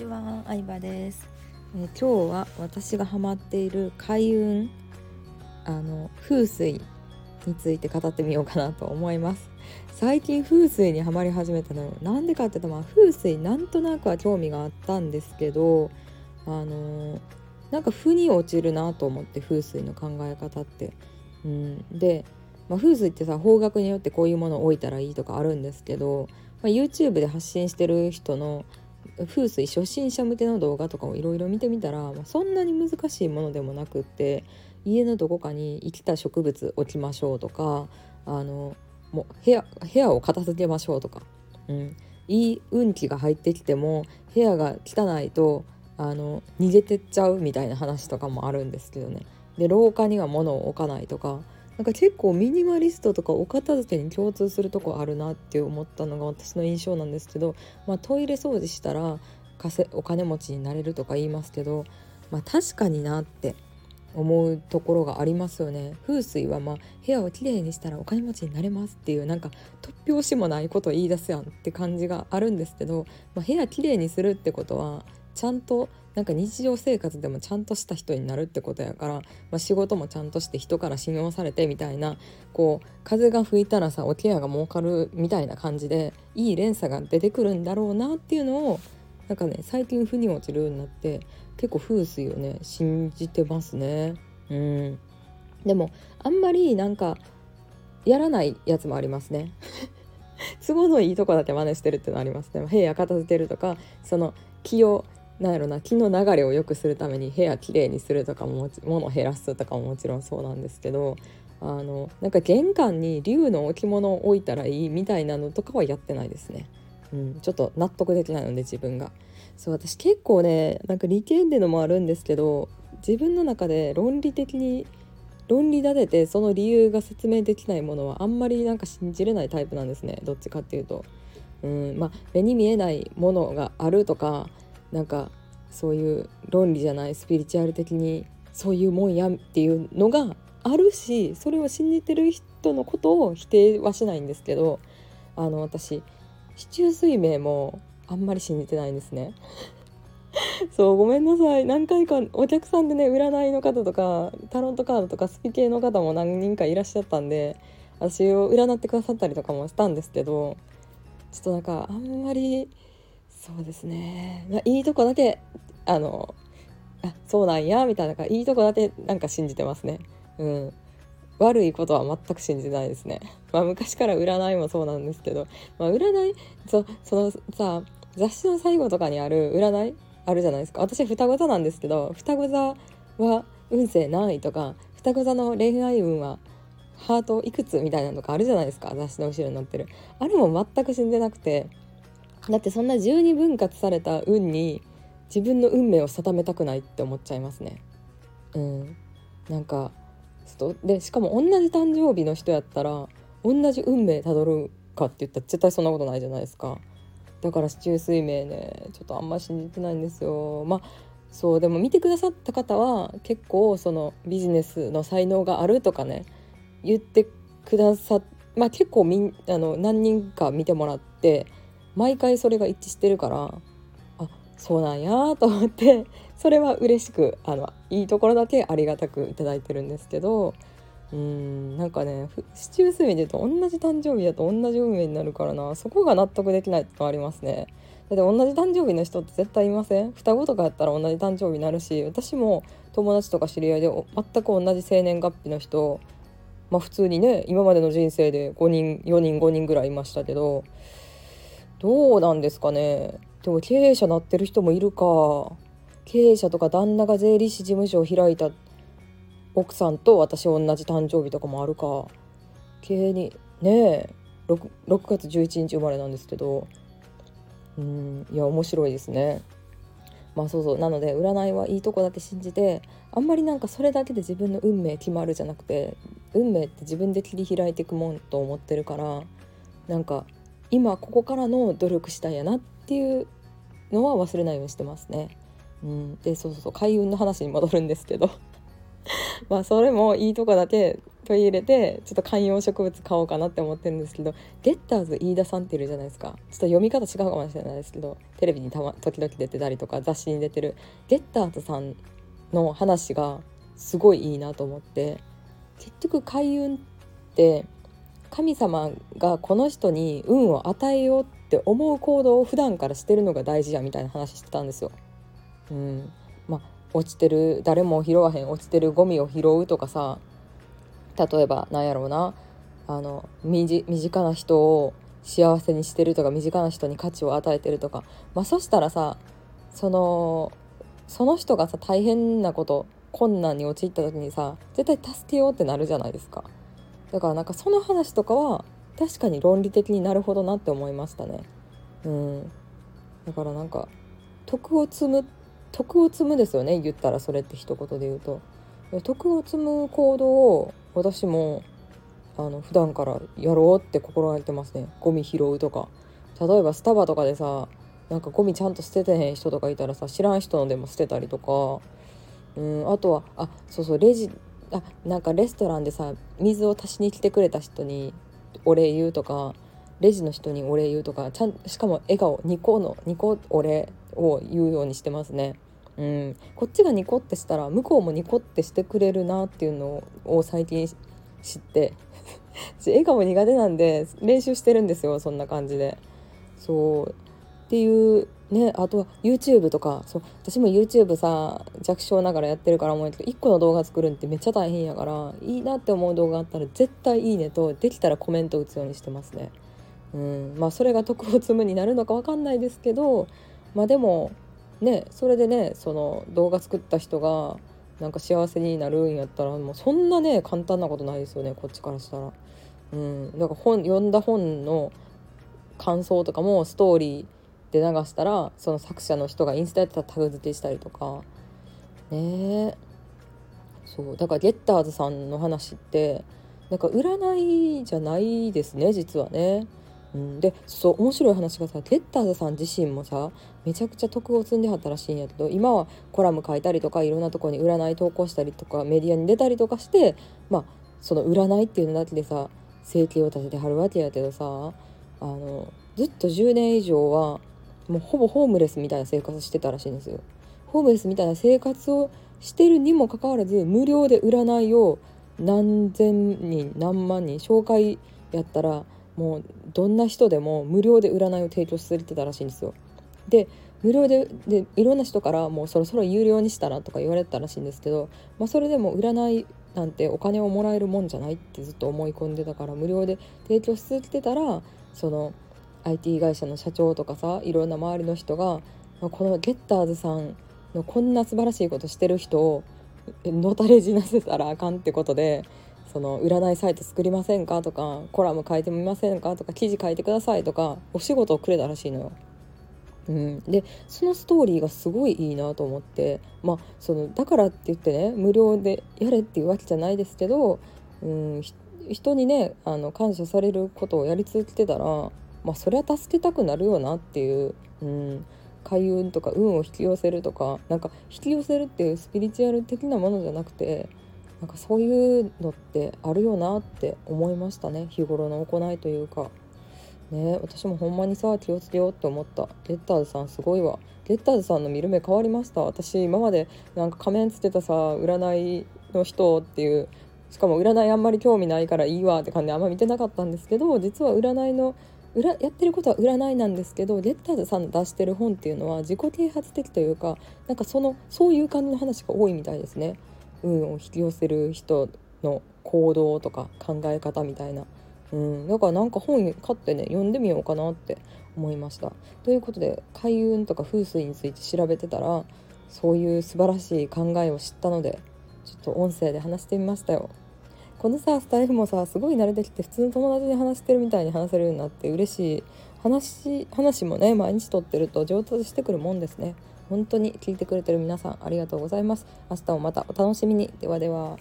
ちは、相葉です、え今日は私がハマっている開運あの風水について語ってみようかなと思います。最近風水にはまり始めたのなんでかっていうとま風水なんとなくは興味があったんですけどあのなんか負に落ちるなと思って風水の考え方って、うん、で、まあ、風水ってさ方角によってこういうものを置いたらいいとかあるんですけど、まあ、YouTube で発信してる人の風水初心者向けの動画とかをいろいろ見てみたら、まあ、そんなに難しいものでもなくって家のどこかに生きた植物置きましょうとかあのもう部屋部屋を片付けましょうとか、うん、いい運気が入ってきても部屋が汚いとあの逃げてっちゃうみたいな話とかもあるんですけどね。で廊下には物を置かないとかなんか結構ミニマリストとかお片付けに共通するとこあるなって思ったのが私の印象なんですけど、まあ、トイレ掃除したらお金持ちになれるとか言いますけど、まあ、確かになって思うところがありますよね。風水はまあ部屋をきれいにしたらお金持ちになれますっていうなんか突拍子もないことを言い出すやんって感じがあるんですけど、まあ、部屋きれいにするってことはちゃんとなんか日常生活でもちゃんとした人になるってことやから、まあ、仕事もちゃんとして人から信用されてみたいなこう風が吹いたらさおケアが儲かるみたいな感じでいい連鎖が出てくるんだろうなっていうのをなんかね最近腑に落ちるようになって結構風水をね信じてますね。うん、でもあんまりなんかやらないやつもありますね。都合のいいとこだけ真似してるっていうのありますね。部屋片付けるとかその気をなんやろな気の流れを良くするために部屋きれいにするとかも物を減らすとかももちろんそうなんですけどあのなんか玄関に竜の置物を置いたらいいみたいなのとかはやってないですね。うん、ちょっと納得できないので自分が。そう私結構ねなんか利権でのもあるんですけど自分の中で論理的に論理立ててその理由が説明できないものはあんまりなんか信じれないタイプなんですねどっちかっていうと。うんまあ、目に見えないものがあるとかなんかそういう論理じゃないスピリチュアル的にそういうもんやっていうのがあるしそれを信じてる人のことを否定はしないんですけどあの私市中水明もあんまり信じてないんですね。そうごめんなさい何回かお客さんでね占いの方とかタロットカードとかスピ系の方も何人かいらっしゃったんで私を占ってくださったりとかもしたんですけどちょっとなんかあんまりそうですね、まあ、いいとこだけあのあそうなんやみたいなかいいとこだけなんか信じてますね。うん。悪いことは全く信じないですね。まあ昔から占いもそうなんですけど、まあ、占いそそのさ雑誌の最後とかにある占いあるじゃないですか。私双子座なんですけど双子座は運勢何位とか双子座の恋愛運はハートいくつみたいなのとかあるじゃないですか。雑誌の後ろに載ってる。あれも全く信じなくて。だってそんな十二分割された運に自分の運命を定めたくないって思っちゃいますね。うん。なんかちょっとでしかも同じ誕生日の人やったら同じ運命たどるかって言ったら絶対そんなことないじゃないですか。だから市中水明ねちょっとあんま信じてないんですよ。まあそうでも見てくださった方は結構そのビジネスの才能があるとかね言ってくださまあ結構みんあの何人か見てもらって毎回それが一致してるからあそうなんやと思ってそれは嬉しくあのいいところだけありがたくいいてるんですけどうーんなんかねふ市中水明で言うと同じ誕生日だと同じ運命になるからなそこが納得できないってのありますね。だって同じ誕生日の人って絶対いません？双子とかやったら同じ誕生日になるし私も友達とか知り合いで全く同じ生年月日の人まあ普通にね今までの人生で5人4人5人ぐらいいましたけどどうなんですかね。でも経営者なってる人もいるか。経営者とか旦那が税理士事務所を開いた奥さんと私同じ誕生日とかもあるか。経営にねえ 6, 6月11日生まれなんですけど。うんいや面白いですね。まあそうそう。なので占いはいいとこだけ信じてあんまりなんかそれだけで自分の運命決まるじゃなくて運命って自分で切り開いていくもんと思ってるからなんか今ここからの努力したいやなっていうのは忘れないようにしてますね。うん、でそうそうそう。開運の話に戻るんですけど。まあそれもいいとこだけ取り入れてちょっと観葉植物買おうかなって思ってるんですけどゲッターズ飯田さんっているじゃないですか。ちょっと読み方違うかもしれないですけどテレビにた、ま、時々出てたりとか雑誌に出てるゲッターズさんの話がすごいいいなと思って結局開運って神様がこの人に運を与えようって思う行動を普段からしてるのが大事やみたいな話してたんですよ。うん、まあ落ちてる誰も拾わへん落ちてるゴミを拾うとかさ例えばなんやろうな。あの身近な人を幸せにしてるとか身近な人に価値を与えてるとか、まあ、そしたらさそのその人がさ大変なこと困難に陥った時にさ絶対助けようってなるじゃないですか。だからなんかその話とかは確かに論理的になるほどなって思いましたね。うん。だからなんか徳を積む徳を積むですよね言ったらそれって一言で言うと。徳を積む行動を私もあの普段からやろうって心がけてますね。ゴミ拾うとか。例えばスタバとかでさなんかゴミちゃんと捨ててへん人とかいたらさ知らん人のでも捨てたりとか。うんあとはあそうそうレジあなんかレストランでさ水を足しに来てくれた人にお礼言うとかレジの人にお礼言うとかちゃんしかも笑顔ニコのニコお礼を言うようにしてますね。うん、こっちがニコってしたら向こうもニコってしてくれるなっていうのを最近知って 笑顔苦手なんで練習してるんですよそんな感じで。そうっていうねあとは YouTube とかそう私も YouTube さ弱小ながらやってるから思うけど1個の動画作るんってめっちゃ大変やからいいなって思う動画あったら絶対いいねとできたらコメント打つようにしてますね。うんまあそれが徳を積むになるのか分かんないですけどまあでもねそれでねその動画作った人がなんか幸せになるんやったらもうそんなね簡単なことないですよねこっちからしたら。うん、だか本読んだ本の感想とかもストーリーで流したらその作者の人がインスタやったらタグ付けしたりとか。ねそう。だからゲッターズさんの話ってなんか占いじゃないですね実はね。うん、でそう面白い話がさゲッターズさん自身もさめちゃくちゃ徳を積んではったらしいんやけど今はコラム書いたりとかいろんなとこに占い投稿したりとかメディアに出たりとかしてまあその占いっていうのだけでさ生計を立ててはるわけやけどさあのずっと10年以上はもうほぼホームレスみたいな生活してたらしいんですよ。ホームレスみたいな生活をしてるにもかかわらず無料で占いを何千人何万人紹介やったらもうどんな人でも無料で占いを提供されてたらしいんですよ。で無料ででいろんな人からもうそろそろ有料にしたらとか言われたらしいんですけど、まあ、それでも占いなんてお金をもらえるもんじゃないってずっと思い込んでたから無料で提供し続けてたらその IT 会社の社長とかさいろんな周りの人がこのゲッターズさんのこんな素晴らしいことしてる人をのたれ死なせたらあかんってことでその占いサイト作りませんかとかコラム書いてみませんかとか記事書いてくださいとかお仕事をくれたらしいのよ。うん、でそのストーリーがすごいいいなと思ってまあそのだからって言ってね無料でやれっていうわけじゃないですけど、うん、人にねあの感謝されることをやり続けてたらまあそれは助けたくなるよなっていう、うん、開運とか運を引き寄せるとかなんか引き寄せるっていうスピリチュアル的なものじゃなくてなんかそういうのってあるよなって思いましたね。日頃の行いというか。ね私もほんまにさ気をつけようって思った。ゲッターズさんすごいわ。ゲッターズさんの見る目変わりました。私今までなんか仮面つけたさ占いの人っていうしかも占いあんまり興味ないからいいわって感じであんま見てなかったんですけど実は占いのやってることは占いなんですけどゲッターズさんの出してる本っていうのは自己啓発的というかなんかそのそういう感じの話が多いみたいですね。運を引き寄せる人の行動とか考え方みたいな、うん、だからなんか本買ってね読んでみようかなって思いました。ということで開運とか風水について調べてたらそういう素晴らしい考えを知ったのでちょっと音声で話してみましたよ。このさスタイフもさすごい慣れてきて普通の友達に話してるみたいに話せるようになって嬉しい話話もね毎日撮ってると上達してくるもんですね。本当に聞いてくれてる皆さんありがとうございます。明日もまたお楽しみに。ではでは。